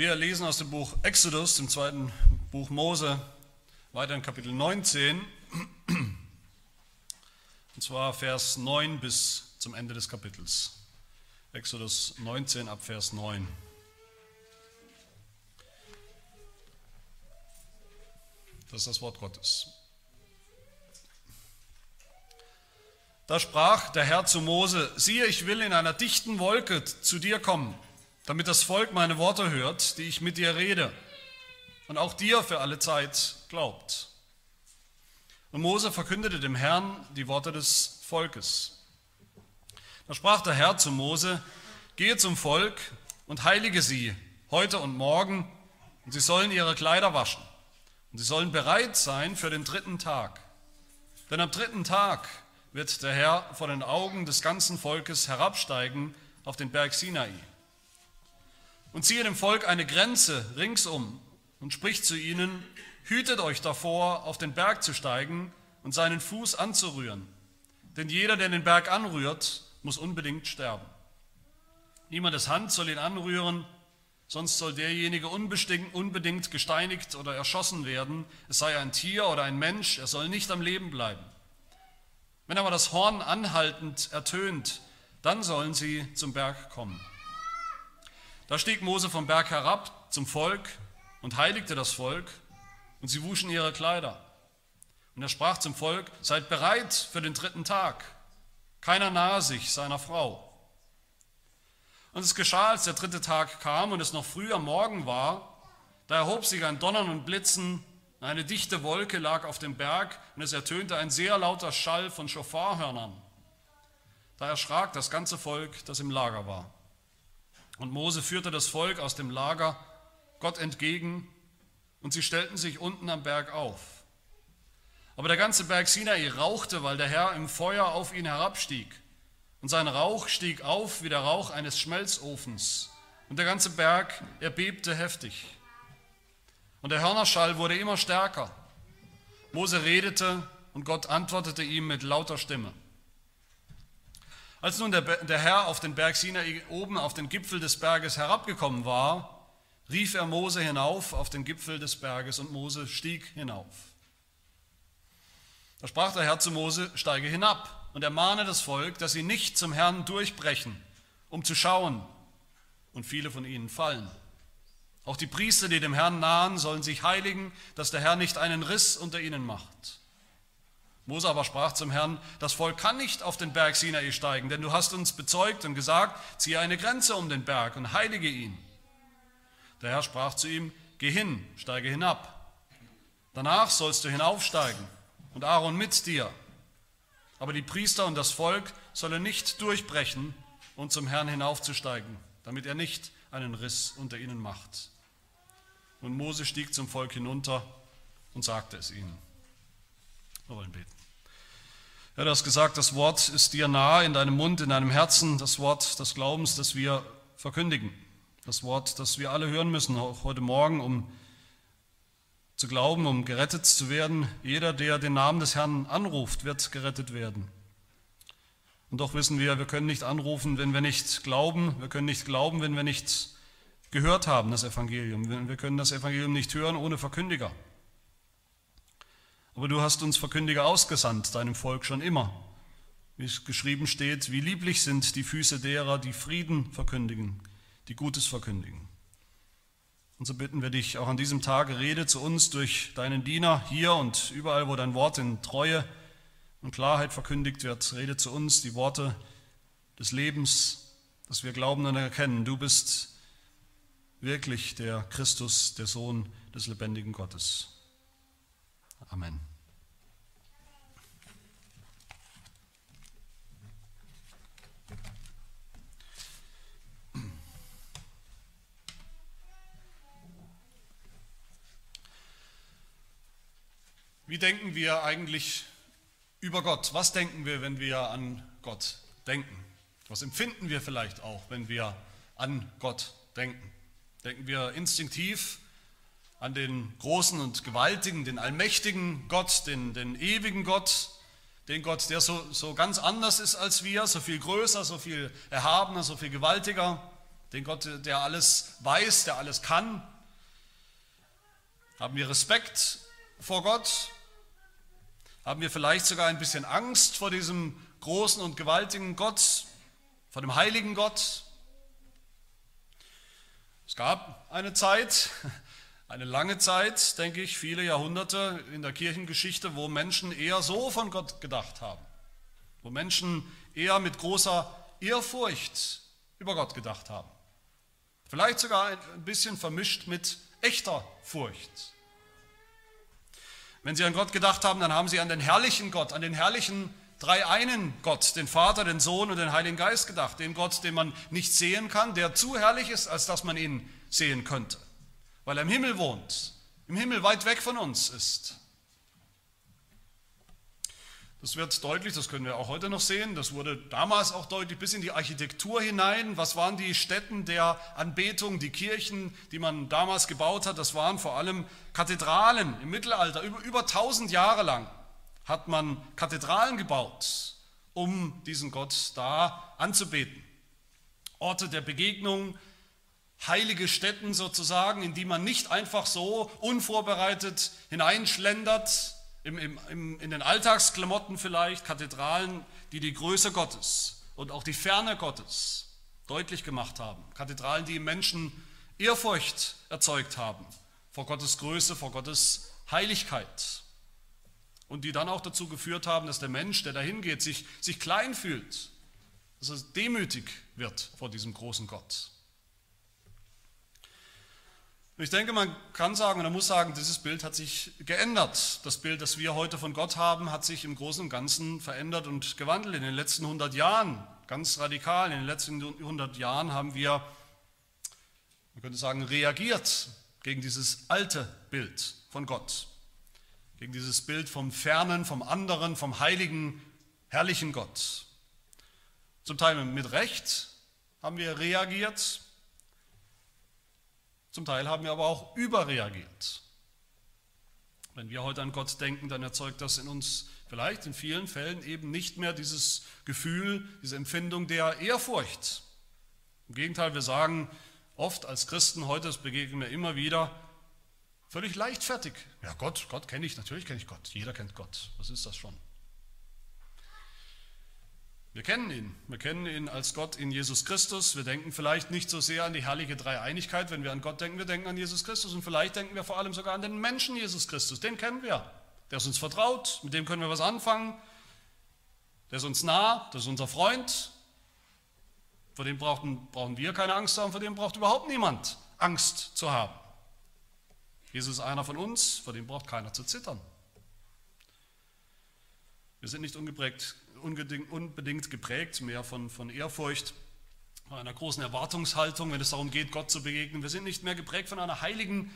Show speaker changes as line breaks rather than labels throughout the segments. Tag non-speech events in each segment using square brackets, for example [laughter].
Wir lesen aus dem Buch Exodus, dem zweiten Buch Mose, weiter in Kapitel 19, und zwar Vers 9 bis zum Ende des Kapitels. Exodus 19 ab Vers 9. Das ist das Wort Gottes. Da sprach der Herr zu Mose, siehe, ich will in einer dichten Wolke zu dir kommen damit das Volk meine Worte hört, die ich mit dir rede, und auch dir für alle Zeit glaubt. Und Mose verkündete dem Herrn die Worte des Volkes. Da sprach der Herr zu Mose, gehe zum Volk und heilige sie heute und morgen, und sie sollen ihre Kleider waschen, und sie sollen bereit sein für den dritten Tag. Denn am dritten Tag wird der Herr vor den Augen des ganzen Volkes herabsteigen auf den Berg Sinai und ziehe dem Volk eine Grenze ringsum und spricht zu ihnen, hütet euch davor, auf den Berg zu steigen und seinen Fuß anzurühren. Denn jeder, der den Berg anrührt, muss unbedingt sterben. Niemandes Hand soll ihn anrühren, sonst soll derjenige unbedingt gesteinigt oder erschossen werden, es sei ein Tier oder ein Mensch, er soll nicht am Leben bleiben. Wenn aber das Horn anhaltend ertönt, dann sollen sie zum Berg kommen. Da stieg Mose vom Berg herab zum Volk und heiligte das Volk, und sie wuschen ihre Kleider. Und er sprach zum Volk, seid bereit für den dritten Tag. Keiner nahe sich seiner Frau. Und es geschah, als der dritte Tag kam und es noch früh am Morgen war, da erhob sich ein Donnern und Blitzen, eine dichte Wolke lag auf dem Berg und es ertönte ein sehr lauter Schall von Schofarhörnern. Da erschrak das ganze Volk, das im Lager war. Und Mose führte das Volk aus dem Lager Gott entgegen und sie stellten sich unten am Berg auf. Aber der ganze Berg Sinai rauchte, weil der Herr im Feuer auf ihn herabstieg. Und sein Rauch stieg auf wie der Rauch eines Schmelzofens. Und der ganze Berg erbebte heftig. Und der Hörnerschall wurde immer stärker. Mose redete und Gott antwortete ihm mit lauter Stimme. Als nun der, der Herr auf den Berg Sinai oben auf den Gipfel des Berges herabgekommen war, rief er Mose hinauf auf den Gipfel des Berges und Mose stieg hinauf. Da sprach der Herr zu Mose, steige hinab und ermahne das Volk, dass sie nicht zum Herrn durchbrechen, um zu schauen, und viele von ihnen fallen. Auch die Priester, die dem Herrn nahen, sollen sich heiligen, dass der Herr nicht einen Riss unter ihnen macht. Mose aber sprach zum Herrn, das Volk kann nicht auf den Berg Sinai steigen, denn du hast uns bezeugt und gesagt, ziehe eine Grenze um den Berg und heilige ihn. Der Herr sprach zu ihm, geh hin, steige hinab. Danach sollst du hinaufsteigen und Aaron mit dir. Aber die Priester und das Volk sollen nicht durchbrechen und zum Herrn hinaufzusteigen, damit er nicht einen Riss unter ihnen macht. Und Mose stieg zum Volk hinunter und sagte es ihnen. Wir wollen beten. Ja, du hast gesagt, das Wort ist dir nahe in deinem Mund, in deinem Herzen, das Wort des Glaubens, das wir verkündigen. Das Wort, das wir alle hören müssen, auch heute Morgen, um zu glauben, um gerettet zu werden. Jeder, der den Namen des Herrn anruft, wird gerettet werden. Und doch wissen wir, wir können nicht anrufen, wenn wir nicht glauben. Wir können nicht glauben, wenn wir nicht gehört haben, das Evangelium. Wir können das Evangelium nicht hören ohne Verkündiger. Aber du hast uns Verkündiger ausgesandt, deinem Volk schon immer. Wie es geschrieben steht, wie lieblich sind die Füße derer, die Frieden verkündigen, die Gutes verkündigen. Und so bitten wir dich auch an diesem Tag, rede zu uns durch deinen Diener hier und überall, wo dein Wort in Treue und Klarheit verkündigt wird. Rede zu uns die Worte des Lebens, dass wir glauben und erkennen, du bist wirklich der Christus, der Sohn des lebendigen Gottes. Amen. Wie denken wir eigentlich über Gott? Was denken wir, wenn wir an Gott denken? Was empfinden wir vielleicht auch, wenn wir an Gott denken? Denken wir instinktiv an den großen und gewaltigen, den allmächtigen Gott, den, den ewigen Gott, den Gott, der so, so ganz anders ist als wir, so viel größer, so viel erhabener, so viel gewaltiger. den Gott, der alles weiß, der alles kann? Haben wir Respekt vor Gott? Haben wir vielleicht sogar ein bisschen Angst vor diesem großen und gewaltigen Gott, vor dem heiligen Gott? Es gab eine Zeit, [laughs] eine lange Zeit, denke ich, viele Jahrhunderte in der Kirchengeschichte, wo Menschen eher so von Gott gedacht haben, wo Menschen eher mit großer Ehrfurcht über Gott gedacht haben. Vielleicht sogar ein bisschen vermischt mit echter Furcht. Wenn sie an Gott gedacht haben, dann haben sie an den herrlichen Gott, an den herrlichen dreieinen Gott, den Vater, den Sohn und den Heiligen Geist gedacht, den Gott, den man nicht sehen kann, der zu herrlich ist, als dass man ihn sehen könnte, weil er im Himmel wohnt, im Himmel weit weg von uns ist. Das wird deutlich, das können wir auch heute noch sehen, das wurde damals auch deutlich bis in die Architektur hinein. Was waren die Stätten der Anbetung, die Kirchen, die man damals gebaut hat? Das waren vor allem Kathedralen im Mittelalter. Über, über 1000 Jahre lang hat man Kathedralen gebaut, um diesen Gott da anzubeten. Orte der Begegnung, heilige Stätten sozusagen, in die man nicht einfach so unvorbereitet hineinschlendert, im, im, in den Alltagsklamotten vielleicht, Kathedralen, die die Größe Gottes und auch die Ferne Gottes deutlich gemacht haben. Kathedralen, die im Menschen Ehrfurcht erzeugt haben vor Gottes Größe, vor Gottes Heiligkeit. Und die dann auch dazu geführt haben, dass der Mensch, der dahin geht, sich, sich klein fühlt, dass er demütig wird vor diesem großen Gott. Und ich denke, man kann sagen oder muss sagen, dieses Bild hat sich geändert. Das Bild, das wir heute von Gott haben, hat sich im Großen und Ganzen verändert und gewandelt in den letzten 100 Jahren. Ganz radikal. In den letzten 100 Jahren haben wir, man könnte sagen, reagiert gegen dieses alte Bild von Gott. Gegen dieses Bild vom Fernen, vom anderen, vom heiligen, herrlichen Gott. Zum Teil mit Recht haben wir reagiert, zum Teil haben wir aber auch überreagiert. Wenn wir heute an Gott denken, dann erzeugt das in uns vielleicht in vielen Fällen eben nicht mehr dieses Gefühl, diese Empfindung der Ehrfurcht. Im Gegenteil, wir sagen oft als Christen, heute das begegnen wir immer wieder, völlig leichtfertig. Ja, Gott, Gott kenne ich, natürlich kenne ich Gott. Jeder kennt Gott. Was ist das schon? Wir kennen ihn. Wir kennen ihn als Gott in Jesus Christus. Wir denken vielleicht nicht so sehr an die herrliche Dreieinigkeit, wenn wir an Gott denken. Wir denken an Jesus Christus und vielleicht denken wir vor allem sogar an den Menschen Jesus Christus. Den kennen wir. Der ist uns vertraut, mit dem können wir was anfangen. Der ist uns nah, das ist unser Freund. Vor dem brauchen, brauchen wir keine Angst zu haben, vor dem braucht überhaupt niemand Angst zu haben. Jesus ist einer von uns, vor dem braucht keiner zu zittern. Wir sind nicht ungeprägt unbedingt geprägt, mehr von, von Ehrfurcht, von einer großen Erwartungshaltung, wenn es darum geht, Gott zu begegnen. Wir sind nicht mehr geprägt von einer heiligen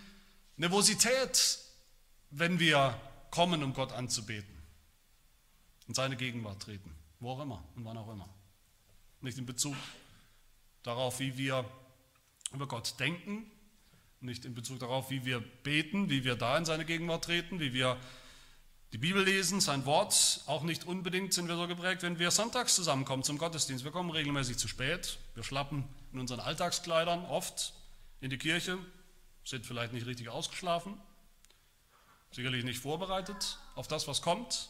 Nervosität, wenn wir kommen, um Gott anzubeten und seine Gegenwart treten, wo auch immer und wann auch immer. Nicht in Bezug darauf, wie wir über Gott denken, nicht in Bezug darauf, wie wir beten, wie wir da in seine Gegenwart treten, wie wir die Bibel lesen, sein Wort, auch nicht unbedingt sind wir so geprägt, wenn wir sonntags zusammenkommen zum Gottesdienst. Wir kommen regelmäßig zu spät, wir schlappen in unseren Alltagskleidern oft in die Kirche, sind vielleicht nicht richtig ausgeschlafen, sicherlich nicht vorbereitet auf das, was kommt,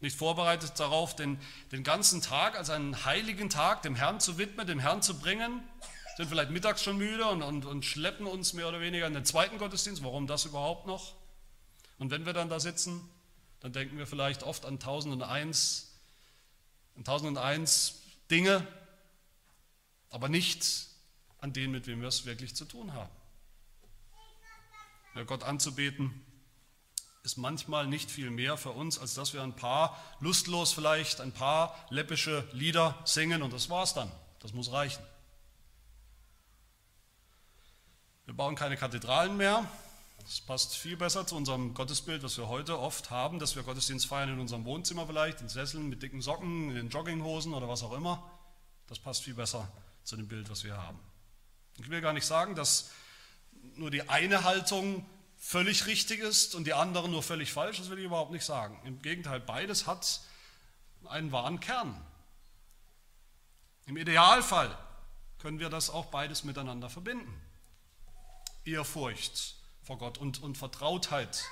nicht vorbereitet darauf, den, den ganzen Tag als einen heiligen Tag dem Herrn zu widmen, dem Herrn zu bringen, sind vielleicht mittags schon müde und, und, und schleppen uns mehr oder weniger in den zweiten Gottesdienst. Warum das überhaupt noch? Und wenn wir dann da sitzen, dann denken wir vielleicht oft an 1001, an 1001 Dinge, aber nicht an denen, mit wem wir es wirklich zu tun haben. Ja, Gott anzubeten ist manchmal nicht viel mehr für uns, als dass wir ein paar, lustlos vielleicht, ein paar läppische Lieder singen und das war's dann. Das muss reichen. Wir bauen keine Kathedralen mehr, das passt viel besser zu unserem Gottesbild, was wir heute oft haben, dass wir Gottesdienst feiern in unserem Wohnzimmer vielleicht, in Sesseln mit dicken Socken, in Jogginghosen oder was auch immer. Das passt viel besser zu dem Bild, was wir haben. Ich will gar nicht sagen, dass nur die eine Haltung völlig richtig ist und die andere nur völlig falsch. Das will ich überhaupt nicht sagen. Im Gegenteil, beides hat einen wahren Kern. Im Idealfall können wir das auch beides miteinander verbinden. Ehrfurcht vor Gott und, und Vertrautheit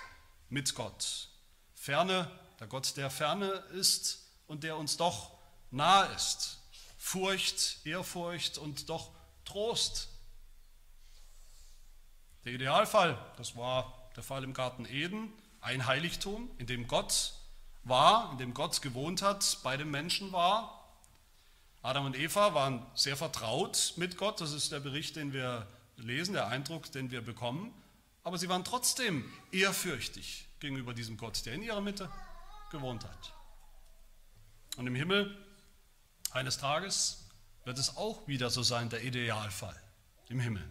mit Gott. Ferne, der Gott, der ferne ist und der uns doch nahe ist. Furcht, Ehrfurcht und doch Trost. Der Idealfall, das war der Fall im Garten Eden, ein Heiligtum, in dem Gott war, in dem Gott gewohnt hat, bei dem Menschen war. Adam und Eva waren sehr vertraut mit Gott, das ist der Bericht, den wir lesen, der Eindruck, den wir bekommen, aber sie waren trotzdem ehrfürchtig gegenüber diesem Gott, der in ihrer Mitte gewohnt hat. Und im Himmel eines Tages wird es auch wieder so sein, der Idealfall im Himmel.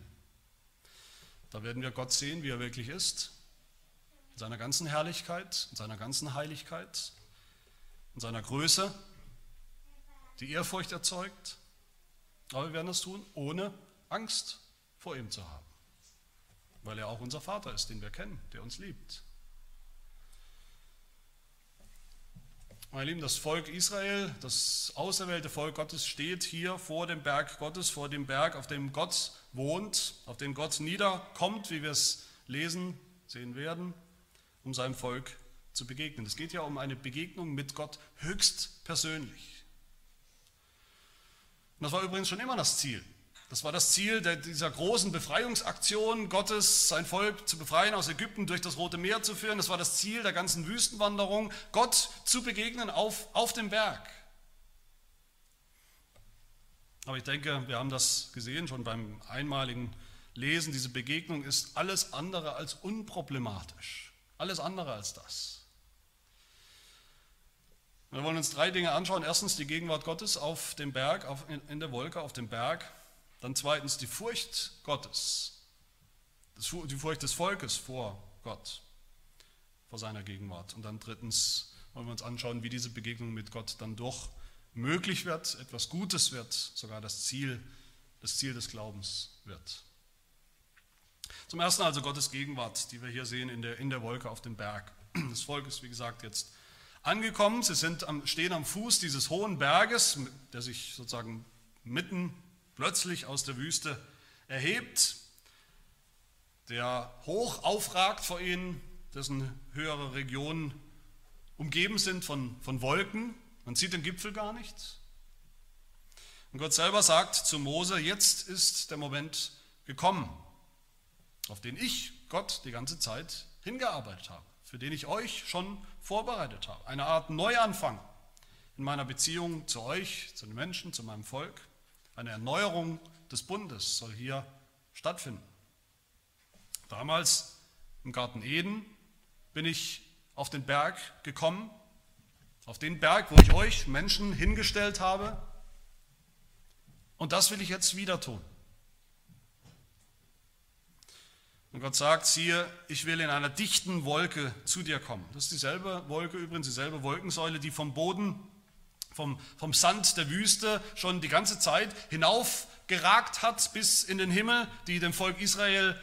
Da werden wir Gott sehen, wie er wirklich ist, in seiner ganzen Herrlichkeit, in seiner ganzen Heiligkeit, in seiner Größe, die Ehrfurcht erzeugt. Aber wir werden das tun, ohne Angst vor ihm zu haben, weil er auch unser Vater ist, den wir kennen, der uns liebt. Meine Lieben, das Volk Israel, das auserwählte Volk Gottes steht hier vor dem Berg Gottes, vor dem Berg, auf dem Gott wohnt, auf dem Gott niederkommt, wie wir es lesen, sehen werden, um seinem Volk zu begegnen. Es geht ja um eine Begegnung mit Gott höchst persönlich. Und das war übrigens schon immer das Ziel das war das Ziel dieser großen Befreiungsaktion Gottes, sein Volk zu befreien, aus Ägypten durch das Rote Meer zu führen. Das war das Ziel der ganzen Wüstenwanderung, Gott zu begegnen auf, auf dem Berg. Aber ich denke, wir haben das gesehen schon beim einmaligen Lesen. Diese Begegnung ist alles andere als unproblematisch. Alles andere als das. Wir wollen uns drei Dinge anschauen. Erstens die Gegenwart Gottes auf dem Berg, auf, in der Wolke, auf dem Berg. Dann zweitens die Furcht Gottes, die Furcht des Volkes vor Gott, vor seiner Gegenwart. Und dann drittens wollen wir uns anschauen, wie diese Begegnung mit Gott dann doch möglich wird, etwas Gutes wird, sogar das Ziel, das Ziel des Glaubens wird. Zum ersten also Gottes Gegenwart, die wir hier sehen in der, in der Wolke auf dem Berg. Das Volk ist, wie gesagt, jetzt angekommen. Sie sind am, stehen am Fuß dieses hohen Berges, der sich sozusagen mitten plötzlich aus der Wüste erhebt, der hoch aufragt vor ihnen, dessen höhere Regionen umgeben sind von, von Wolken. Man sieht den Gipfel gar nicht. Und Gott selber sagt zu Mose, jetzt ist der Moment gekommen, auf den ich, Gott, die ganze Zeit hingearbeitet habe, für den ich euch schon vorbereitet habe. Eine Art Neuanfang in meiner Beziehung zu euch, zu den Menschen, zu meinem Volk. Eine Erneuerung des Bundes soll hier stattfinden. Damals im Garten Eden bin ich auf den Berg gekommen, auf den Berg, wo ich euch Menschen hingestellt habe. Und das will ich jetzt wieder tun. Und Gott sagt, siehe, ich will in einer dichten Wolke zu dir kommen. Das ist dieselbe Wolke übrigens, dieselbe Wolkensäule, die vom Boden vom, vom Sand der Wüste schon die ganze Zeit hinaufgeragt hat bis in den Himmel, die dem Volk Israel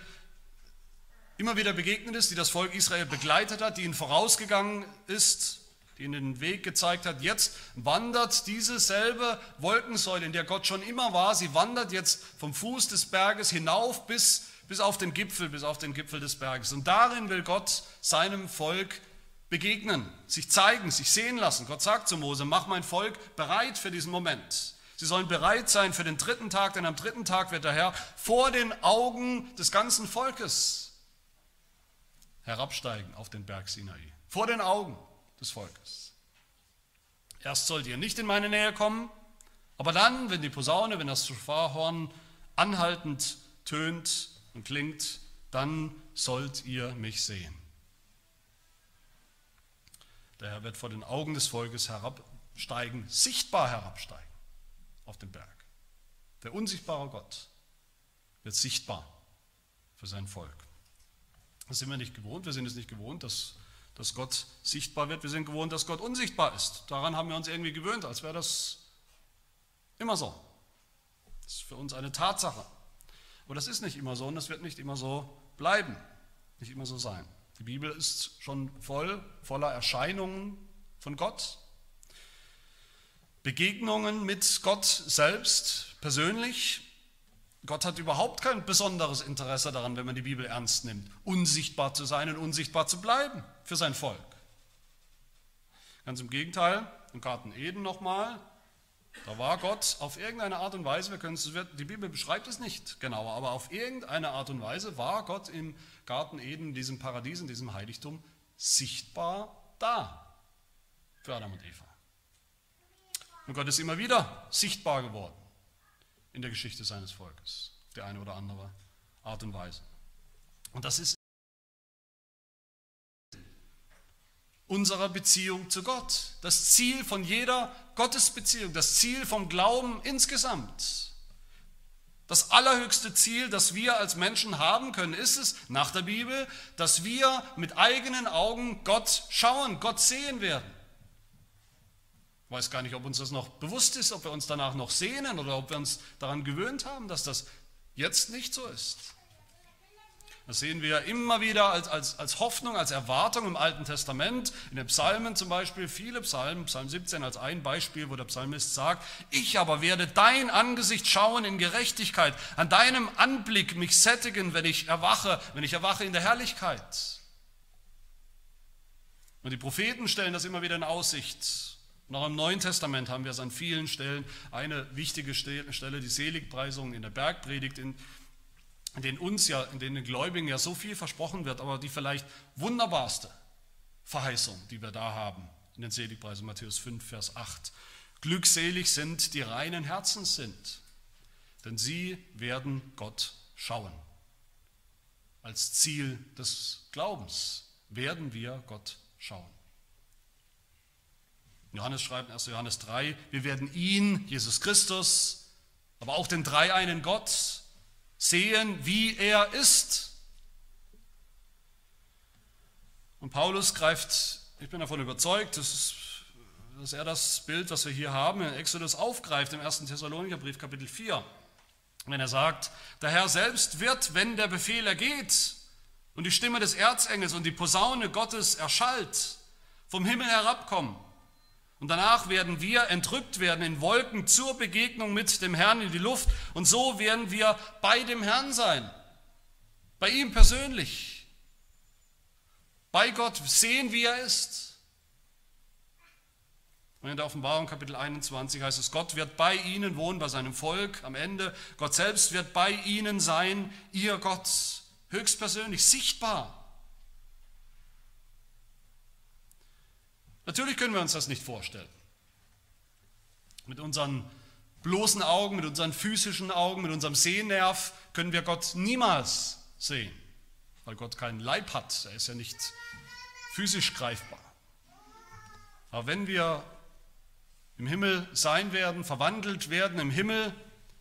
immer wieder begegnet ist, die das Volk Israel begleitet hat, die ihnen vorausgegangen ist, die ihnen den Weg gezeigt hat. Jetzt wandert diese selbe Wolkensäule, in der Gott schon immer war, sie wandert jetzt vom Fuß des Berges hinauf bis, bis auf den Gipfel, bis auf den Gipfel des Berges. Und darin will Gott seinem Volk begegnen, sich zeigen, sich sehen lassen. Gott sagt zu Mose, mach mein Volk bereit für diesen Moment. Sie sollen bereit sein für den dritten Tag, denn am dritten Tag wird der Herr vor den Augen des ganzen Volkes herabsteigen auf den Berg Sinai. Vor den Augen des Volkes. Erst sollt ihr nicht in meine Nähe kommen, aber dann, wenn die Posaune, wenn das Schofarhorn anhaltend tönt und klingt, dann sollt ihr mich sehen. Der Herr wird vor den Augen des Volkes herabsteigen, sichtbar herabsteigen auf den Berg. Der unsichtbare Gott wird sichtbar für sein Volk. Das sind wir nicht gewohnt. Wir sind es nicht gewohnt, dass, dass Gott sichtbar wird. Wir sind gewohnt, dass Gott unsichtbar ist. Daran haben wir uns irgendwie gewöhnt, als wäre das immer so. Das ist für uns eine Tatsache. Aber das ist nicht immer so und das wird nicht immer so bleiben, nicht immer so sein. Die Bibel ist schon voll, voller Erscheinungen von Gott, Begegnungen mit Gott selbst persönlich, Gott hat überhaupt kein besonderes Interesse daran, wenn man die Bibel ernst nimmt, unsichtbar zu sein und unsichtbar zu bleiben für sein Volk. Ganz im Gegenteil, im Garten Eden nochmal, da war Gott auf irgendeine Art und Weise, wir können es, die Bibel beschreibt es nicht genauer, aber auf irgendeine Art und Weise war Gott im Garten Eden, in diesem Paradies, in diesem Heiligtum, sichtbar da für Adam und Eva. Und Gott ist immer wieder sichtbar geworden in der Geschichte seines Volkes, die eine oder andere Art und Weise. Und das ist unserer Beziehung zu Gott, das Ziel von jeder Gottesbeziehung, das Ziel vom Glauben insgesamt. Das allerhöchste Ziel, das wir als Menschen haben können, ist es nach der Bibel, dass wir mit eigenen Augen Gott schauen, Gott sehen werden. Ich weiß gar nicht, ob uns das noch bewusst ist, ob wir uns danach noch sehnen oder ob wir uns daran gewöhnt haben, dass das jetzt nicht so ist. Das sehen wir immer wieder als, als, als Hoffnung, als Erwartung im Alten Testament, in den Psalmen zum Beispiel, viele Psalmen, Psalm 17 als ein Beispiel, wo der Psalmist sagt, ich aber werde dein Angesicht schauen in Gerechtigkeit, an deinem Anblick mich sättigen, wenn ich erwache, wenn ich erwache in der Herrlichkeit. Und die Propheten stellen das immer wieder in Aussicht. Auch im Neuen Testament haben wir es an vielen Stellen. Eine wichtige Stelle, die Seligpreisung in der Bergpredigt, in, in denen uns ja, in denen den Gläubigen ja so viel versprochen wird, aber die vielleicht wunderbarste Verheißung, die wir da haben, in den Seligpreisungen, Matthäus 5, Vers 8. Glückselig sind, die reinen Herzens sind, denn sie werden Gott schauen. Als Ziel des Glaubens werden wir Gott schauen. Johannes schreibt in 1. Johannes 3, wir werden ihn, Jesus Christus, aber auch den dreieinen Gott sehen, wie er ist. Und Paulus greift, ich bin davon überzeugt, dass, es, dass er das Bild, was wir hier haben, in Exodus aufgreift, im 1. Thessalonicherbrief, Kapitel 4. Wenn er sagt, der Herr selbst wird, wenn der Befehl ergeht und die Stimme des Erzengels und die Posaune Gottes erschallt, vom Himmel herabkommen und danach werden wir entrückt werden in Wolken zur Begegnung mit dem Herrn in die Luft. Und so werden wir bei dem Herrn sein. Bei ihm persönlich. Bei Gott sehen, wie er ist. Und in der Offenbarung Kapitel 21 heißt es, Gott wird bei ihnen wohnen, bei seinem Volk am Ende. Gott selbst wird bei ihnen sein, ihr Gott, höchstpersönlich, sichtbar. Natürlich können wir uns das nicht vorstellen. Mit unseren bloßen Augen, mit unseren physischen Augen, mit unserem Sehnerv können wir Gott niemals sehen, weil Gott keinen Leib hat. Er ist ja nicht physisch greifbar. Aber wenn wir im Himmel sein werden, verwandelt werden im Himmel,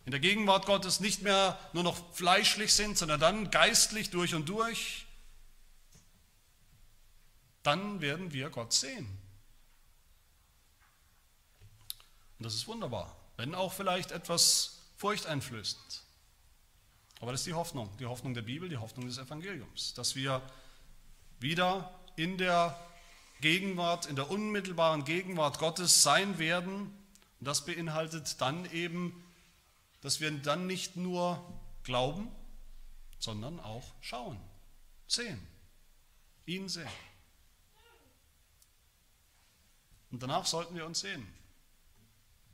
in der Gegenwart Gottes nicht mehr nur noch fleischlich sind, sondern dann geistlich durch und durch, dann werden wir Gott sehen. Und das ist wunderbar, wenn auch vielleicht etwas furchteinflößend. Aber das ist die Hoffnung, die Hoffnung der Bibel, die Hoffnung des Evangeliums, dass wir wieder in der Gegenwart, in der unmittelbaren Gegenwart Gottes sein werden. Und das beinhaltet dann eben, dass wir dann nicht nur glauben, sondern auch schauen, sehen, ihn sehen. Und danach sollten wir uns sehen.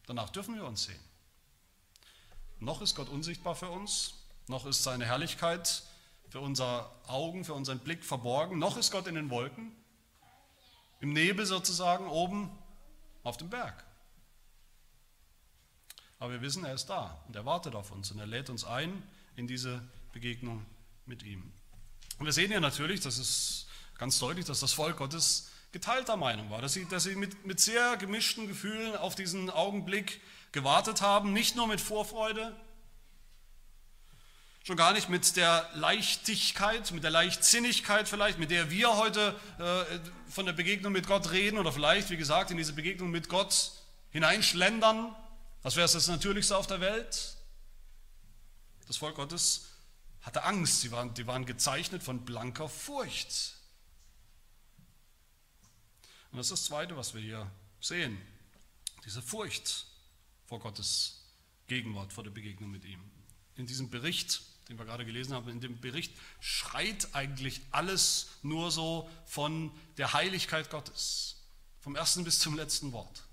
Danach dürfen wir uns sehen. Noch ist Gott unsichtbar für uns, noch ist seine Herrlichkeit für unsere Augen, für unseren Blick verborgen, noch ist Gott in den Wolken, im Nebel sozusagen, oben auf dem Berg. Aber wir wissen, er ist da und er wartet auf uns und er lädt uns ein in diese Begegnung mit ihm. Und wir sehen ja natürlich, das ist ganz deutlich, dass das Volk Gottes geteilter Meinung war, dass sie, dass sie mit, mit sehr gemischten Gefühlen auf diesen Augenblick gewartet haben, nicht nur mit Vorfreude, schon gar nicht mit der Leichtigkeit, mit der Leichtsinnigkeit vielleicht, mit der wir heute äh, von der Begegnung mit Gott reden oder vielleicht, wie gesagt, in diese Begegnung mit Gott hineinschlendern. Das wäre das Natürlichste auf der Welt. Das Volk Gottes hatte Angst, sie waren, die waren gezeichnet von blanker Furcht. Und das ist das Zweite, was wir hier sehen. Diese Furcht vor Gottes Gegenwart, vor der Begegnung mit ihm. in diesem Bericht, den wir gerade gelesen haben, in dem Bericht schreit eigentlich alles nur so von der Heiligkeit Gottes. Vom ersten bis zum letzten Wort.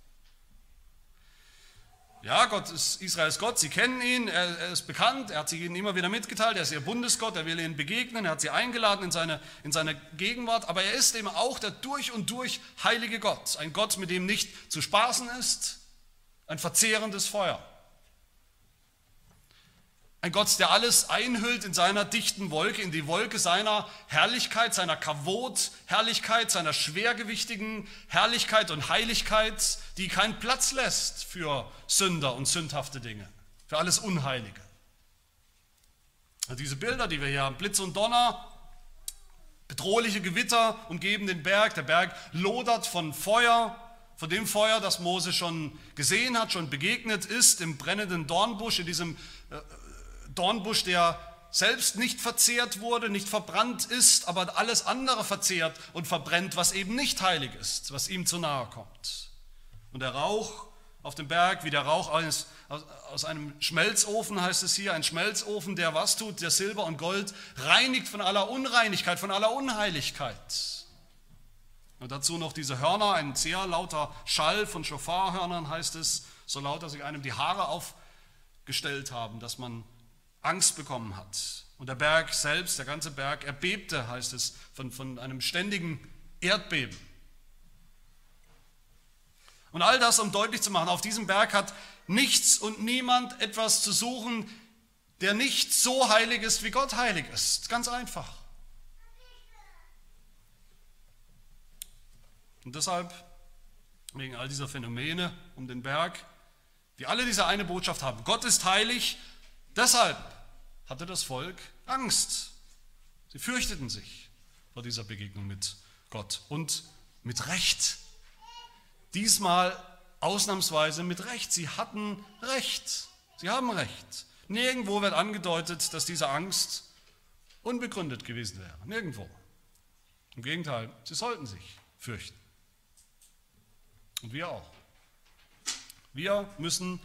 Ja, Gott ist Israels Gott, sie kennen ihn, er, ist bekannt, er hat sie ihnen immer wieder mitgeteilt, er ist ihr Bundesgott, er will ihnen begegnen, er hat sie eingeladen in seine, in seine Gegenwart, aber er ist eben auch der durch und durch heilige Gott, ein Gott, mit dem nicht zu spaßen ist, ein verzehrendes Feuer. Ein Gott, der alles einhüllt in seiner dichten Wolke, in die Wolke seiner Herrlichkeit, seiner Kavot-Herrlichkeit, seiner schwergewichtigen Herrlichkeit und Heiligkeit, die keinen Platz lässt für Sünder und sündhafte Dinge, für alles Unheilige. Diese Bilder, die wir hier haben, Blitz und Donner, bedrohliche Gewitter umgeben den Berg, der Berg lodert von Feuer, von dem Feuer, das Mose schon gesehen hat, schon begegnet ist, im brennenden Dornbusch, in diesem äh, Dornbusch, der selbst nicht verzehrt wurde, nicht verbrannt ist, aber alles andere verzehrt und verbrennt, was eben nicht heilig ist, was ihm zu nahe kommt. Und der Rauch auf dem Berg, wie der Rauch eines, aus einem Schmelzofen, heißt es hier, ein Schmelzofen, der was tut, der Silber und Gold reinigt von aller Unreinigkeit, von aller Unheiligkeit. Und dazu noch diese Hörner, ein sehr lauter Schall von Schofarhörnern heißt es, so laut, dass sich einem die Haare aufgestellt haben, dass man Angst bekommen hat. Und der Berg selbst, der ganze Berg, erbebte, heißt es, von, von einem ständigen Erdbeben. Und all das, um deutlich zu machen, auf diesem Berg hat nichts und niemand etwas zu suchen, der nicht so heilig ist, wie Gott heilig ist. Ganz einfach. Und deshalb, wegen all dieser Phänomene um den Berg, die alle diese eine Botschaft haben, Gott ist heilig Deshalb hatte das Volk Angst. Sie fürchteten sich vor dieser Begegnung mit Gott und mit Recht. Diesmal ausnahmsweise mit Recht. Sie hatten Recht. Sie haben Recht. Nirgendwo wird angedeutet, dass diese Angst unbegründet gewesen wäre. Nirgendwo. Im Gegenteil, sie sollten sich fürchten. Und wir auch. Wir müssen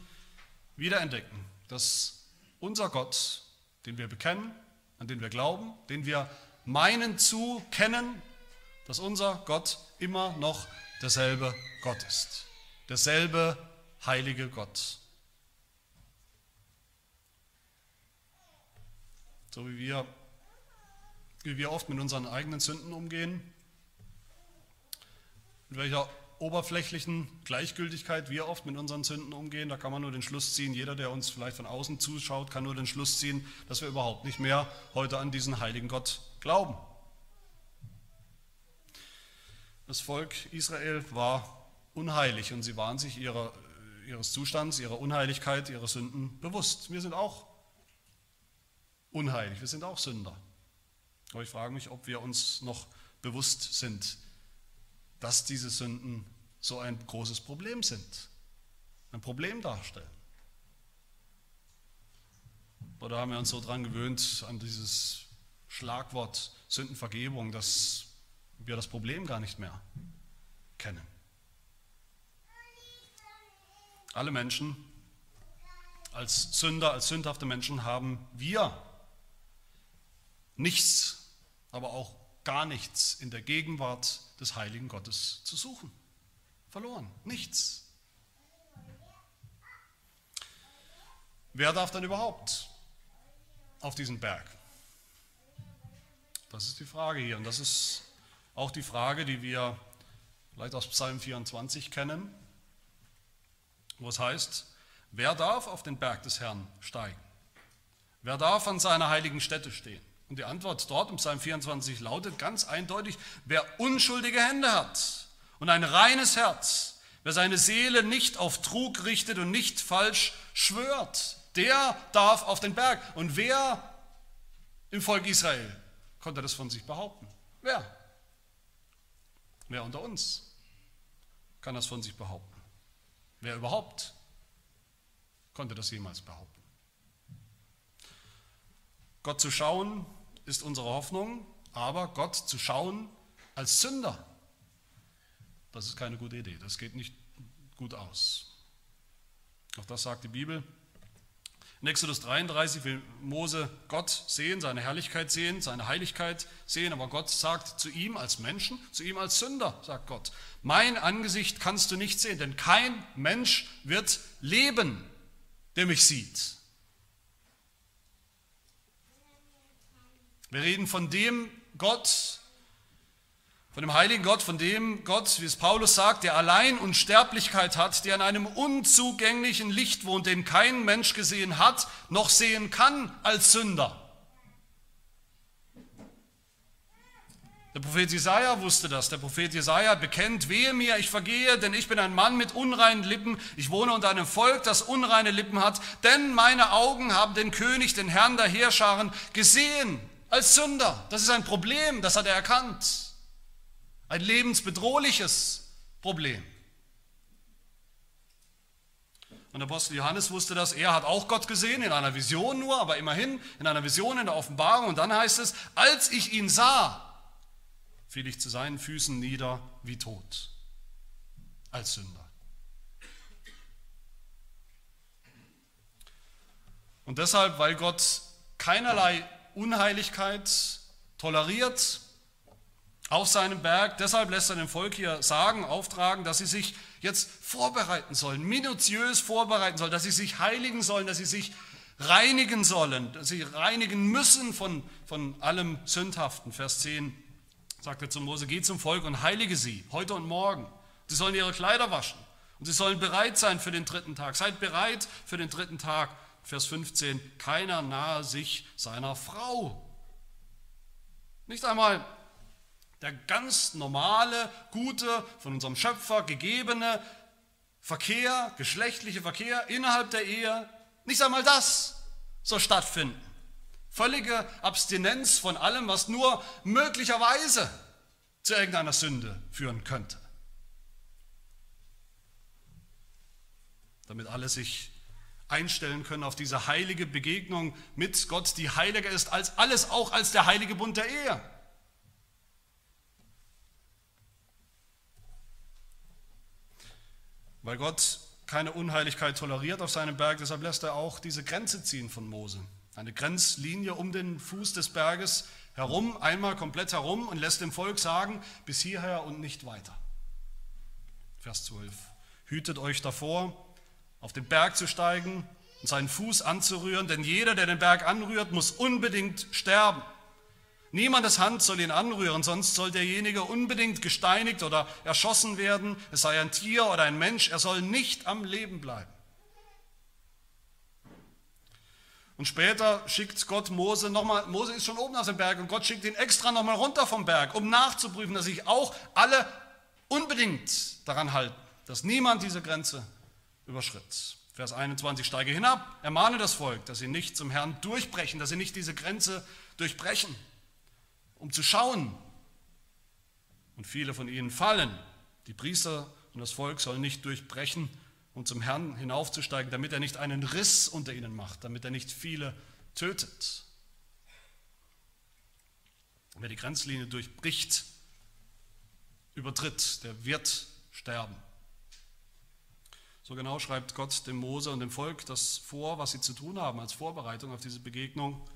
wiederentdecken, dass unser Gott, den wir bekennen, an den wir glauben, den wir meinen zu kennen, dass unser Gott immer noch derselbe Gott ist. Derselbe heilige Gott. So wie wir, wie wir oft mit unseren eigenen Sünden umgehen, mit welcher oberflächlichen Gleichgültigkeit wir oft mit unseren Sünden umgehen. Da kann man nur den Schluss ziehen, jeder, der uns vielleicht von außen zuschaut, kann nur den Schluss ziehen, dass wir überhaupt nicht mehr heute an diesen heiligen Gott glauben. Das Volk Israel war unheilig und sie waren sich ihrer, ihres Zustands, ihrer Unheiligkeit, ihrer Sünden bewusst. Wir sind auch unheilig, wir sind auch Sünder. Aber ich frage mich, ob wir uns noch bewusst sind dass diese Sünden so ein großes Problem sind, ein Problem darstellen. Oder haben wir uns so daran gewöhnt, an dieses Schlagwort Sündenvergebung, dass wir das Problem gar nicht mehr kennen. Alle Menschen als Sünder, als sündhafte Menschen haben wir nichts, aber auch gar nichts in der Gegenwart des heiligen Gottes zu suchen. Verloren, nichts. Wer darf dann überhaupt auf diesen Berg? Das ist die Frage hier. Und das ist auch die Frage, die wir vielleicht aus Psalm 24 kennen, wo es heißt, wer darf auf den Berg des Herrn steigen? Wer darf an seiner heiligen Stätte stehen? Und die Antwort dort im Psalm 24 lautet ganz eindeutig, wer unschuldige Hände hat und ein reines Herz, wer seine Seele nicht auf Trug richtet und nicht falsch schwört, der darf auf den Berg. Und wer im Volk Israel konnte das von sich behaupten? Wer? Wer unter uns kann das von sich behaupten? Wer überhaupt konnte das jemals behaupten? Gott zu schauen ist unsere Hoffnung, aber Gott zu schauen als Sünder, das ist keine gute Idee, das geht nicht gut aus. Auch das sagt die Bibel. In Exodus 33 will Mose Gott sehen, seine Herrlichkeit sehen, seine Heiligkeit sehen, aber Gott sagt zu ihm als Menschen, zu ihm als Sünder, sagt Gott, mein Angesicht kannst du nicht sehen, denn kein Mensch wird leben, der mich sieht. Wir reden von dem Gott, von dem heiligen Gott, von dem Gott, wie es Paulus sagt, der allein Unsterblichkeit hat, der in einem unzugänglichen Licht wohnt, den kein Mensch gesehen hat, noch sehen kann als Sünder. Der Prophet Jesaja wusste das. Der Prophet Jesaja bekennt, wehe mir, ich vergehe, denn ich bin ein Mann mit unreinen Lippen. Ich wohne unter einem Volk, das unreine Lippen hat. Denn meine Augen haben den König, den Herrn der Heerscharen, gesehen als Sünder. Das ist ein Problem, das hat er erkannt. Ein lebensbedrohliches Problem. Und der Apostel Johannes wusste das, er hat auch Gott gesehen, in einer Vision nur, aber immerhin in einer Vision, in der Offenbarung. Und dann heißt es, als ich ihn sah, fiel ich zu seinen Füßen nieder wie tot, als Sünder. Und deshalb, weil Gott keinerlei Unheiligkeit toleriert, auf seinem Berg. Deshalb lässt er dem Volk hier sagen, auftragen, dass sie sich jetzt vorbereiten sollen, minutiös vorbereiten sollen, dass sie sich heiligen sollen, dass sie sich reinigen sollen, dass sie reinigen müssen von, von allem Sündhaften. Vers 10 sagt er zu Mose, geh zum Volk und heilige sie, heute und morgen. Sie sollen ihre Kleider waschen und sie sollen bereit sein für den dritten Tag. Seid bereit für den dritten Tag. Vers 15, keiner nahe sich seiner Frau. Nicht einmal der ganz normale, gute, von unserem Schöpfer gegebene Verkehr, geschlechtliche Verkehr innerhalb der Ehe, nicht einmal das soll stattfinden. Völlige Abstinenz von allem, was nur möglicherweise zu irgendeiner Sünde führen könnte. Damit alle sich einstellen können auf diese heilige Begegnung mit Gott, die heiliger ist als alles, auch als der heilige Bund der Ehe. Weil Gott keine Unheiligkeit toleriert auf seinem Berg, deshalb lässt er auch diese Grenze ziehen von Mose. Eine Grenzlinie um den Fuß des Berges herum, einmal komplett herum und lässt dem Volk sagen, bis hierher und nicht weiter. Vers 12. Hütet euch davor, auf den Berg zu steigen und seinen Fuß anzurühren, denn jeder, der den Berg anrührt, muss unbedingt sterben. Niemandes Hand soll ihn anrühren, sonst soll derjenige unbedingt gesteinigt oder erschossen werden, es sei ein Tier oder ein Mensch, er soll nicht am Leben bleiben. Und später schickt Gott Mose nochmal, Mose ist schon oben auf dem Berg und Gott schickt ihn extra nochmal runter vom Berg, um nachzuprüfen, dass sich auch alle unbedingt daran halten, dass niemand diese Grenze überschritt. Vers 21, steige hinab, ermahne das Volk, dass sie nicht zum Herrn durchbrechen, dass sie nicht diese Grenze durchbrechen um zu schauen. Und viele von ihnen fallen. Die Priester und das Volk sollen nicht durchbrechen, um zum Herrn hinaufzusteigen, damit er nicht einen Riss unter ihnen macht, damit er nicht viele tötet. Wer die Grenzlinie durchbricht, übertritt, der wird sterben. So genau schreibt Gott dem Mose und dem Volk das vor, was sie zu tun haben als Vorbereitung auf diese Begegnung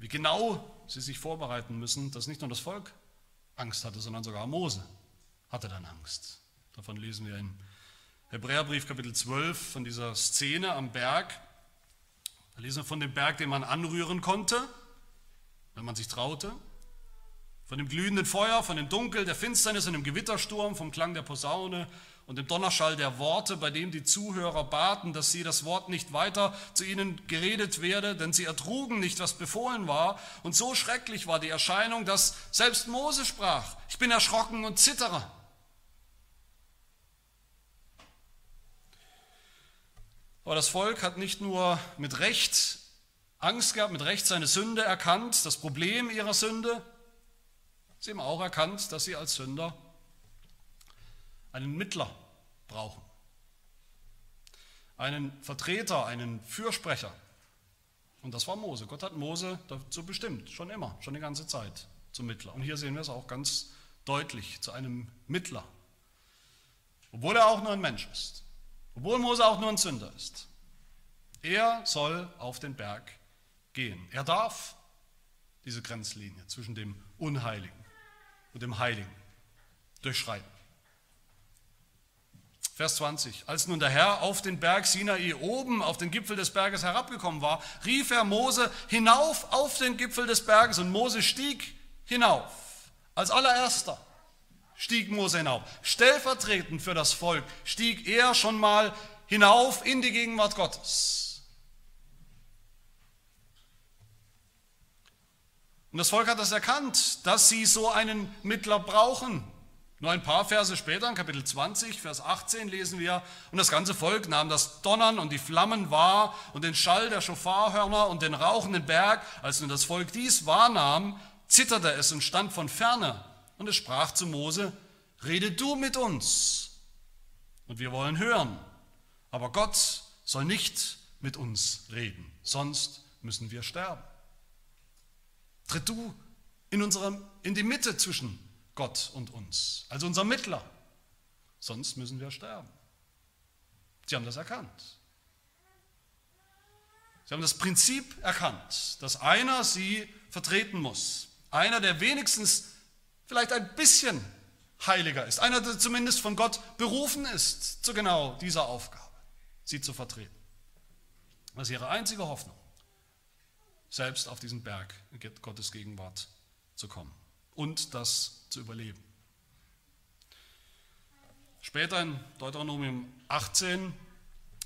wie genau sie sich vorbereiten müssen, dass nicht nur das Volk Angst hatte, sondern sogar Mose hatte dann Angst. Davon lesen wir im Hebräerbrief Kapitel 12 von dieser Szene am Berg. Da lesen wir von dem Berg, den man anrühren konnte, wenn man sich traute. Von dem glühenden Feuer, von dem Dunkel, der Finsternis und dem Gewittersturm, vom Klang der Posaune und dem Donnerschall der Worte, bei dem die Zuhörer baten, dass sie das Wort nicht weiter zu ihnen geredet werde, denn sie ertrugen nicht, was befohlen war. Und so schrecklich war die Erscheinung, dass selbst Mose sprach, ich bin erschrocken und zittere. Aber das Volk hat nicht nur mit Recht Angst gehabt, mit Recht seine Sünde erkannt, das Problem ihrer Sünde, sie haben auch erkannt, dass sie als Sünder einen Mittler brauchen. Einen Vertreter, einen Fürsprecher. Und das war Mose. Gott hat Mose dazu bestimmt, schon immer, schon die ganze Zeit zum Mittler. Und hier sehen wir es auch ganz deutlich, zu einem Mittler. Obwohl er auch nur ein Mensch ist. Obwohl Mose auch nur ein Sünder ist. Er soll auf den Berg gehen. Er darf diese Grenzlinie zwischen dem Unheiligen und dem Heiligen durchschreiten. Vers 20. Als nun der Herr auf den Berg Sinai oben auf den Gipfel des Berges herabgekommen war, rief er Mose hinauf auf den Gipfel des Berges und Mose stieg hinauf. Als allererster stieg Mose hinauf. Stellvertretend für das Volk stieg er schon mal hinauf in die Gegenwart Gottes. Und das Volk hat das erkannt, dass sie so einen Mittler brauchen. Nur ein paar Verse später, in Kapitel 20, Vers 18, lesen wir, und das ganze Volk nahm das Donnern und die Flammen wahr und den Schall der Schofarhörner und den rauchenden Berg. Als nun das Volk dies wahrnahm, zitterte es und stand von ferne. Und es sprach zu Mose, rede du mit uns und wir wollen hören. Aber Gott soll nicht mit uns reden, sonst müssen wir sterben. Tritt du in, unserem, in die Mitte zwischen Gott und uns, also unser Mittler, sonst müssen wir sterben. Sie haben das erkannt. Sie haben das Prinzip erkannt, dass einer sie vertreten muss. Einer, der wenigstens vielleicht ein bisschen heiliger ist. Einer, der zumindest von Gott berufen ist zu genau dieser Aufgabe, sie zu vertreten. Das ist ihre einzige Hoffnung, selbst auf diesen Berg Gottes Gegenwart zu kommen und das zu überleben. Später in Deuteronomium 18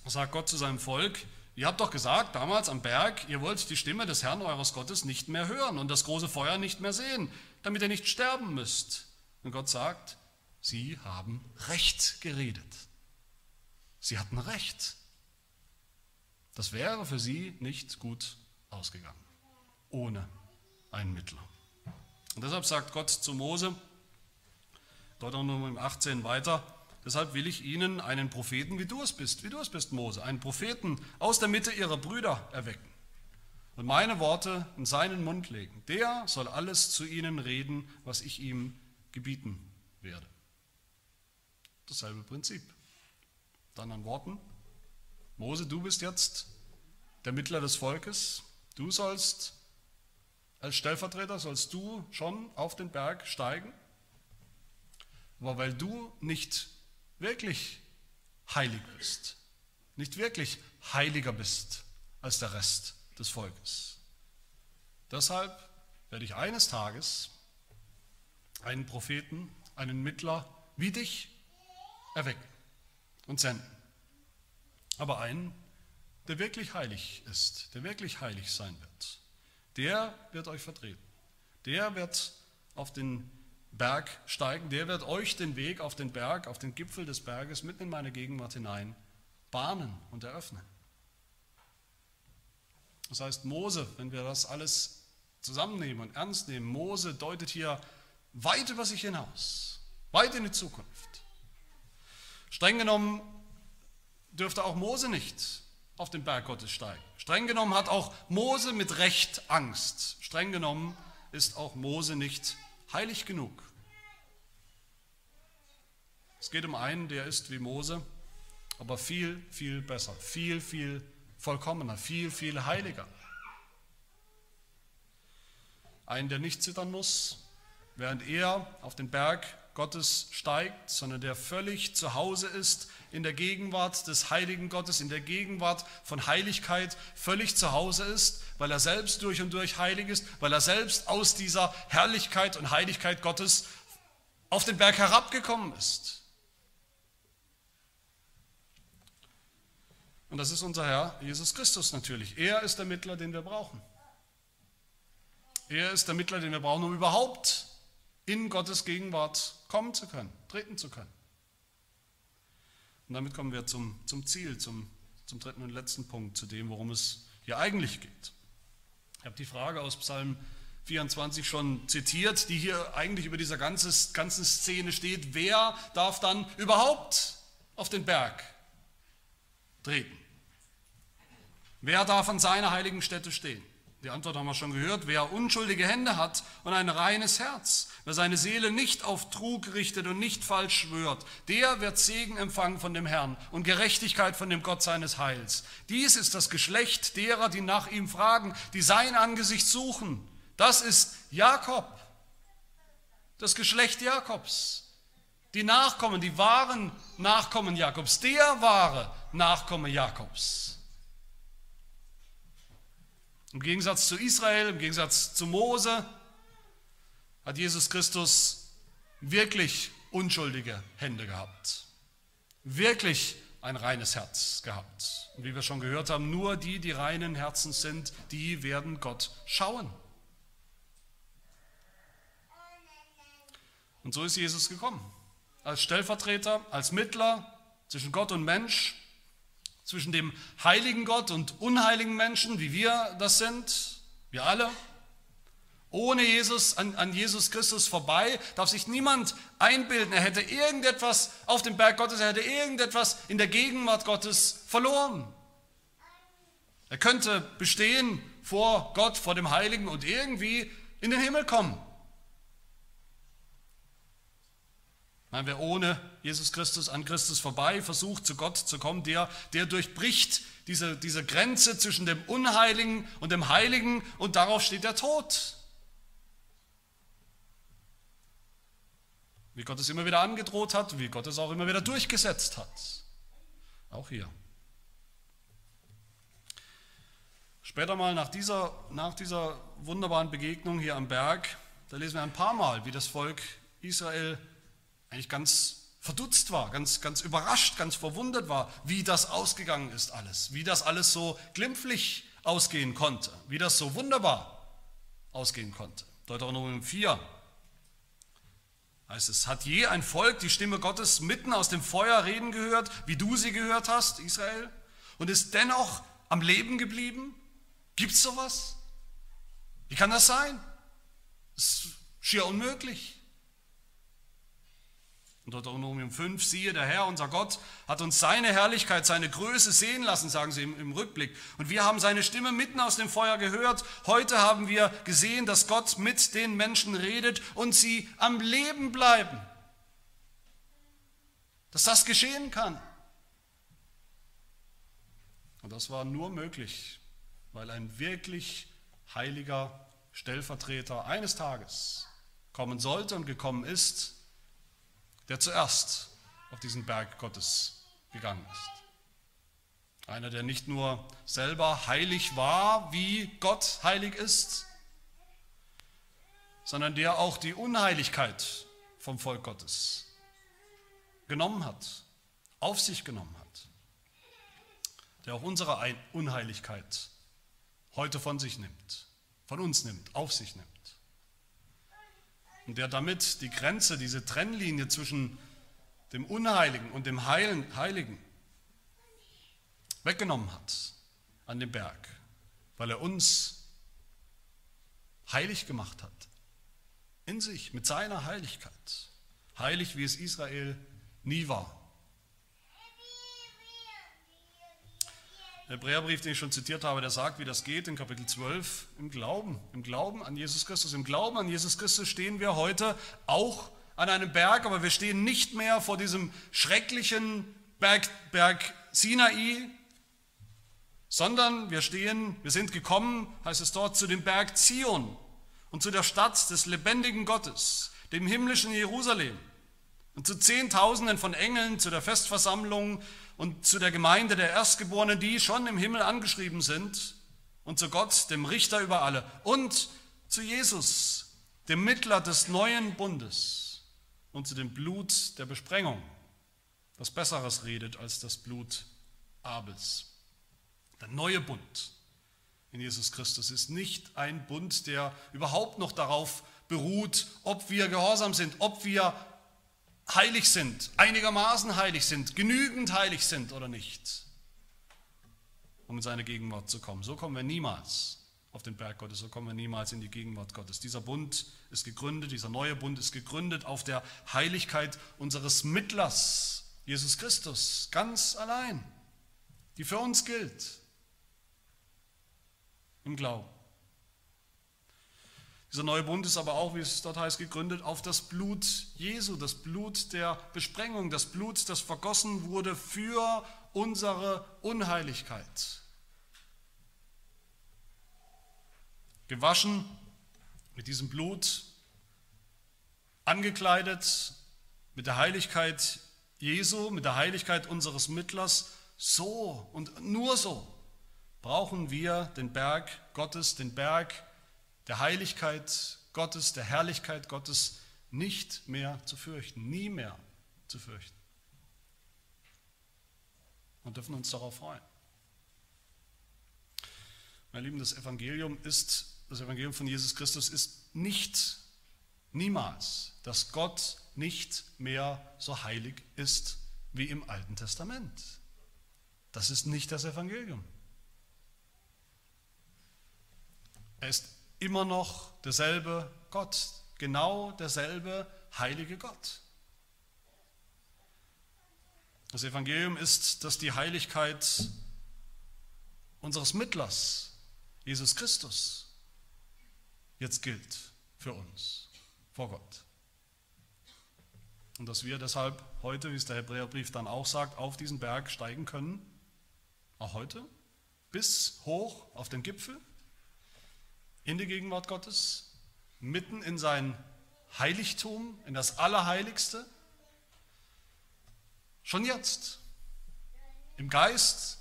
sagt Gott zu seinem Volk, ihr habt doch gesagt damals am Berg, ihr wollt die Stimme des Herrn eures Gottes nicht mehr hören und das große Feuer nicht mehr sehen, damit ihr nicht sterben müsst. Und Gott sagt, sie haben Recht geredet. Sie hatten Recht. Das wäre für sie nicht gut ausgegangen, ohne einen Mittler. Und deshalb sagt Gott zu Mose, Deuteronomium 18 weiter, deshalb will ich ihnen einen Propheten, wie du es bist, wie du es bist, Mose, einen Propheten aus der Mitte ihrer Brüder erwecken und meine Worte in seinen Mund legen. Der soll alles zu ihnen reden, was ich ihm gebieten werde. Dasselbe Prinzip. Dann an Worten. Mose, du bist jetzt der Mittler des Volkes. Du sollst als Stellvertreter, sollst du schon auf den Berg steigen. Aber weil du nicht wirklich heilig bist, nicht wirklich heiliger bist als der Rest des Volkes. Deshalb werde ich eines Tages einen Propheten, einen Mittler wie dich erwecken und senden. Aber einen, der wirklich heilig ist, der wirklich heilig sein wird. Der wird euch vertreten. Der wird auf den Berg steigen, der wird euch den Weg auf den Berg, auf den Gipfel des Berges mitten in meine Gegenwart hinein bahnen und eröffnen. Das heißt, Mose, wenn wir das alles zusammennehmen und ernst nehmen, Mose deutet hier weit über sich hinaus, weit in die Zukunft. Streng genommen dürfte auch Mose nicht auf den Berg Gottes steigen. Streng genommen hat auch Mose mit Recht Angst. Streng genommen ist auch Mose nicht heilig genug. Es geht um einen, der ist wie Mose, aber viel, viel besser, viel, viel vollkommener, viel, viel heiliger. Einen, der nicht zittern muss, während er auf den Berg Gottes steigt, sondern der völlig zu Hause ist in der Gegenwart des heiligen Gottes, in der Gegenwart von Heiligkeit, völlig zu Hause ist, weil er selbst durch und durch heilig ist, weil er selbst aus dieser Herrlichkeit und Heiligkeit Gottes auf den Berg herabgekommen ist. Und das ist unser Herr Jesus Christus natürlich. Er ist der Mittler, den wir brauchen. Er ist der Mittler, den wir brauchen, um überhaupt in Gottes Gegenwart kommen zu können, treten zu können. Und damit kommen wir zum, zum Ziel, zum, zum dritten und letzten Punkt, zu dem, worum es hier eigentlich geht. Ich habe die Frage aus Psalm 24 schon zitiert, die hier eigentlich über dieser ganzen, ganzen Szene steht. Wer darf dann überhaupt auf den Berg treten? Wer darf an seiner heiligen Stätte stehen? Die Antwort haben wir schon gehört. Wer unschuldige Hände hat und ein reines Herz, wer seine Seele nicht auf Trug richtet und nicht falsch schwört, der wird Segen empfangen von dem Herrn und Gerechtigkeit von dem Gott seines Heils. Dies ist das Geschlecht derer, die nach ihm fragen, die sein Angesicht suchen. Das ist Jakob, das Geschlecht Jakobs, die Nachkommen, die wahren Nachkommen Jakobs, der wahre Nachkomme Jakobs. Im Gegensatz zu Israel, im Gegensatz zu Mose, hat Jesus Christus wirklich unschuldige Hände gehabt. Wirklich ein reines Herz gehabt. Und wie wir schon gehört haben, nur die, die reinen Herzens sind, die werden Gott schauen. Und so ist Jesus gekommen. Als Stellvertreter, als Mittler zwischen Gott und Mensch, zwischen dem heiligen Gott und unheiligen Menschen, wie wir das sind, wir alle. Ohne Jesus, an, an, Jesus Christus vorbei, darf sich niemand einbilden, er hätte irgendetwas auf dem Berg Gottes, er hätte irgendetwas in der Gegenwart Gottes verloren. Er könnte bestehen vor Gott, vor dem Heiligen und irgendwie in den Himmel kommen. Nein, wer ohne Jesus Christus an Christus vorbei versucht, zu Gott zu kommen, der, der durchbricht diese, diese Grenze zwischen dem Unheiligen und dem Heiligen und darauf steht der Tod. Wie Gott es immer wieder angedroht hat, wie Gott es auch immer wieder durchgesetzt hat. Auch hier. Später mal nach dieser, nach dieser wunderbaren Begegnung hier am Berg, da lesen wir ein paar Mal, wie das Volk Israel eigentlich ganz verdutzt war, ganz, ganz überrascht, ganz verwundert war, wie das ausgegangen ist alles, wie das alles so glimpflich ausgehen konnte, wie das so wunderbar ausgehen konnte. Deuteronomium 4 heißt es, hat je ein Volk die Stimme Gottes mitten aus dem Feuer reden gehört, wie du sie gehört hast, Israel, und ist dennoch am Leben geblieben? Gibt es sowas? Wie kann das sein? Das ist schier unmöglich. In Deuteronomium 5, siehe, der Herr, unser Gott, hat uns seine Herrlichkeit, seine Größe sehen lassen, sagen sie im, im, Rückblick. Und wir haben seine Stimme mitten aus dem Feuer gehört. Heute haben wir gesehen, dass Gott mit den Menschen redet und sie am Leben bleiben. Dass das geschehen kann. Und das war nur möglich, weil ein wirklich heiliger Stellvertreter eines Tages kommen sollte und gekommen ist der zuerst auf diesen Berg Gottes gegangen ist. Einer, der nicht nur selber heilig war, wie Gott heilig ist, sondern der auch die Unheiligkeit vom Volk Gottes genommen hat, auf sich genommen hat, der auch unsere Unheiligkeit heute von sich nimmt, von uns nimmt, auf sich nimmt und der damit die Grenze, diese Trennlinie zwischen dem Unheiligen und dem Heiligen weggenommen hat an dem Berg, weil er uns heilig gemacht hat, in sich, mit seiner Heiligkeit, heilig wie es Israel nie war. Der Hebräerbrief, den ich schon zitiert habe, der sagt, wie das geht in Kapitel 12, im Glauben, im Glauben an Jesus Christus. Im Glauben an Jesus Christus stehen wir heute auch an einem Berg, aber wir stehen nicht mehr vor diesem schrecklichen Berg, Berg Sinai, sondern wir stehen, wir sind gekommen, heißt es dort, zu dem Berg Zion und zu der Stadt des lebendigen Gottes, dem himmlischen Jerusalem und zu Zehntausenden von Engeln, zu der Festversammlung, und zu der Gemeinde der Erstgeborenen, die schon im Himmel angeschrieben sind, und zu Gott, dem Richter über alle, und zu Jesus, dem Mittler des neuen Bundes, und zu dem Blut der Besprengung, das Besseres redet als das Blut Abels. Der neue Bund in Jesus Christus ist nicht ein Bund, der überhaupt noch darauf beruht, ob wir gehorsam sind, ob wir heilig sind, einigermaßen heilig sind, genügend heilig sind oder nicht, um in seine Gegenwart zu kommen. So kommen wir niemals auf den Berg Gottes, so kommen wir niemals in die Gegenwart Gottes. Dieser Bund ist gegründet, dieser neue Bund ist gegründet auf der Heiligkeit unseres Mittlers, Jesus Christus, ganz allein, die für uns gilt, im Glauben. Dieser neue Bund ist aber auch, wie es dort heißt, gegründet auf das Blut Jesu, das Blut der Besprengung, das Blut, das vergossen wurde für unsere Unheiligkeit. Gewaschen mit diesem Blut, angekleidet mit der Heiligkeit Jesu, mit der Heiligkeit unseres Mittlers, so und nur so brauchen wir den Berg Gottes, den Berg der Heiligkeit Gottes, der Herrlichkeit Gottes nicht mehr zu fürchten, nie mehr zu fürchten. Und dürfen uns darauf freuen. Meine Lieben, das Evangelium ist, das Evangelium von Jesus Christus ist nicht, niemals, dass Gott nicht mehr so heilig ist wie im Alten Testament. Das ist nicht das Evangelium. Er ist immer noch derselbe Gott, genau derselbe heilige Gott. Das Evangelium ist, dass die Heiligkeit unseres Mittlers, Jesus Christus, jetzt gilt für uns vor Gott. Und dass wir deshalb heute, wie es der Hebräerbrief dann auch sagt, auf diesen Berg steigen können, auch heute, bis hoch auf den Gipfel in die Gegenwart Gottes, mitten in sein Heiligtum, in das Allerheiligste, schon jetzt, im Geist,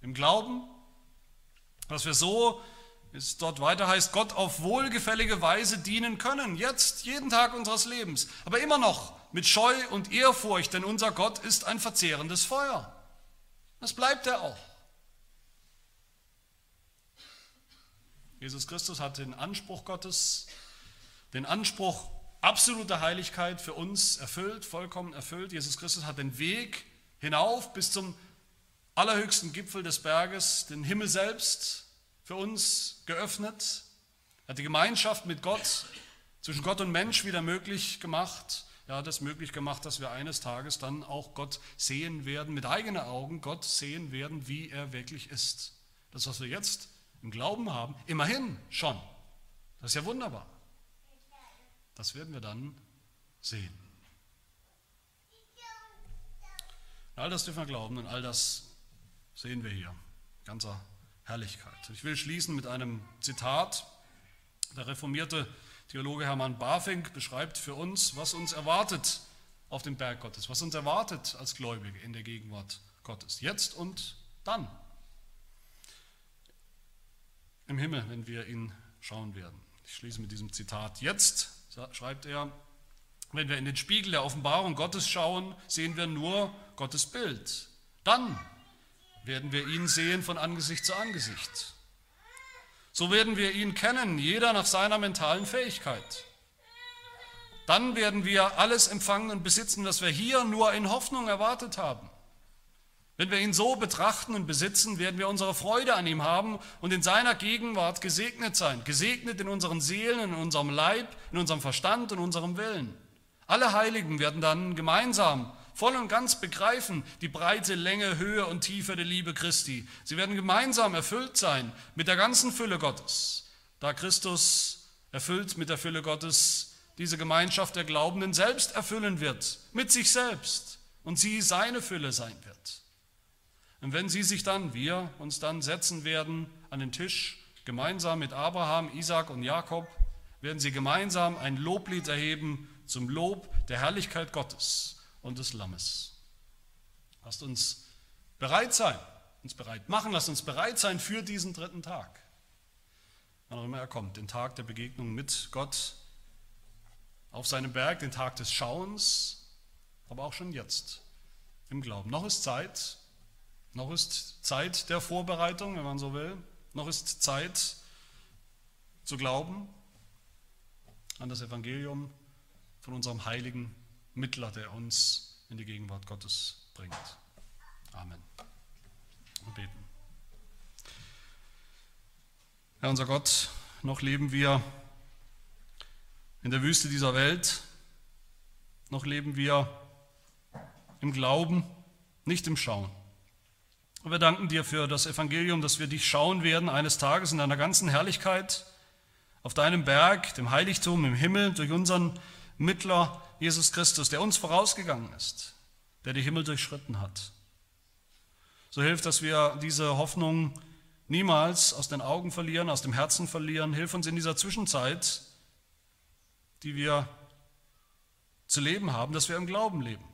im Glauben, dass wir so, wie es dort weiter heißt, Gott auf wohlgefällige Weise dienen können, jetzt, jeden Tag unseres Lebens, aber immer noch mit Scheu und Ehrfurcht, denn unser Gott ist ein verzehrendes Feuer. Das bleibt er auch. Jesus Christus hat den Anspruch Gottes, den Anspruch absoluter Heiligkeit für uns erfüllt, vollkommen erfüllt. Jesus Christus hat den Weg hinauf bis zum allerhöchsten Gipfel des Berges, den Himmel selbst, für uns geöffnet, hat die Gemeinschaft mit Gott, zwischen Gott und Mensch wieder möglich gemacht. Er hat es möglich gemacht, dass wir eines Tages dann auch Gott sehen werden, mit eigenen Augen Gott sehen werden, wie er wirklich ist. Das, was wir jetzt im Glauben haben, immerhin schon. Das ist ja wunderbar. Das werden wir dann sehen. All das dürfen wir glauben und all das sehen wir hier, ganzer Herrlichkeit. Ich will schließen mit einem Zitat. Der reformierte Theologe Hermann Bafink beschreibt für uns, was uns erwartet auf dem Berg Gottes, was uns erwartet als Gläubige in der Gegenwart Gottes, jetzt und dann im Himmel, wenn wir ihn schauen werden. Ich schließe mit diesem Zitat. Jetzt, schreibt er, wenn wir in den Spiegel der Offenbarung Gottes schauen, sehen wir nur Gottes Bild. Dann werden wir ihn sehen von Angesicht zu Angesicht. So werden wir ihn kennen, jeder nach seiner mentalen Fähigkeit. Dann werden wir alles empfangen und besitzen, was wir hier nur in Hoffnung erwartet haben. Wenn wir ihn so betrachten und besitzen, werden wir unsere Freude an ihm haben und in seiner Gegenwart gesegnet sein. Gesegnet in unseren Seelen, in unserem Leib, in unserem Verstand und unserem Willen. Alle Heiligen werden dann gemeinsam voll und ganz begreifen die breite Länge, Höhe und Tiefe der Liebe Christi. Sie werden gemeinsam erfüllt sein mit der ganzen Fülle Gottes, da Christus erfüllt mit der Fülle Gottes diese Gemeinschaft der Glaubenden selbst erfüllen wird, mit sich selbst und sie seine Fülle sein wird. Und wenn sie sich dann, wir uns dann setzen werden an den Tisch, gemeinsam mit Abraham, Isaac und Jakob, werden sie gemeinsam ein Loblied erheben zum Lob der Herrlichkeit Gottes und des Lammes. Lasst uns bereit sein, uns bereit machen, lasst uns bereit sein für diesen dritten Tag. Wann auch immer er kommt, den Tag der Begegnung mit Gott auf seinem Berg, den Tag des Schauens, aber auch schon jetzt im Glauben. Noch ist Zeit, noch ist Zeit der Vorbereitung, wenn man so will. Noch ist Zeit zu glauben an das Evangelium von unserem heiligen Mittler, der uns in die Gegenwart Gottes bringt. Amen. Und beten. Herr unser Gott, noch leben wir in der Wüste dieser Welt, noch leben wir im Glauben, nicht im Schauen. Und wir danken dir für das Evangelium, dass wir dich schauen werden eines Tages in deiner ganzen Herrlichkeit, auf deinem Berg, dem Heiligtum im Himmel, durch unseren Mittler Jesus Christus, der uns vorausgegangen ist, der die Himmel durchschritten hat. So hilft, dass wir diese Hoffnung niemals aus den Augen verlieren, aus dem Herzen verlieren. Hilf uns in dieser Zwischenzeit, die wir zu leben haben, dass wir im Glauben leben.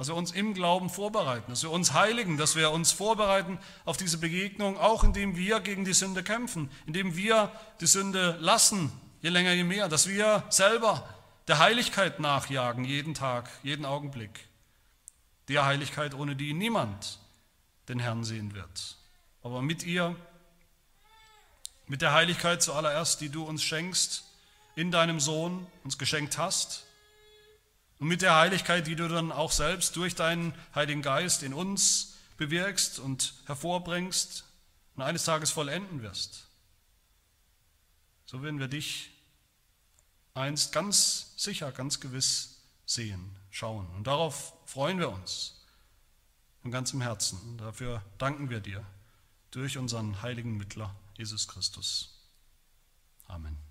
Dass wir uns im Glauben vorbereiten, dass wir uns heiligen, dass wir uns vorbereiten auf diese Begegnung, auch indem wir gegen die Sünde kämpfen, indem wir die Sünde lassen, je länger, je mehr, dass wir selber der Heiligkeit nachjagen, jeden Tag, jeden Augenblick. Der Heiligkeit, ohne die niemand den Herrn sehen wird. Aber mit ihr, mit der Heiligkeit zuallererst, die du uns schenkst, in deinem Sohn uns geschenkt hast, und mit der Heiligkeit, die du dann auch selbst durch deinen Heiligen Geist in uns bewirkst und hervorbringst und eines Tages vollenden wirst. So werden wir dich einst ganz sicher, ganz gewiss sehen, schauen. Und darauf freuen wir uns von ganzem Herzen. Und dafür danken wir dir durch unseren heiligen Mittler, Jesus Christus. Amen.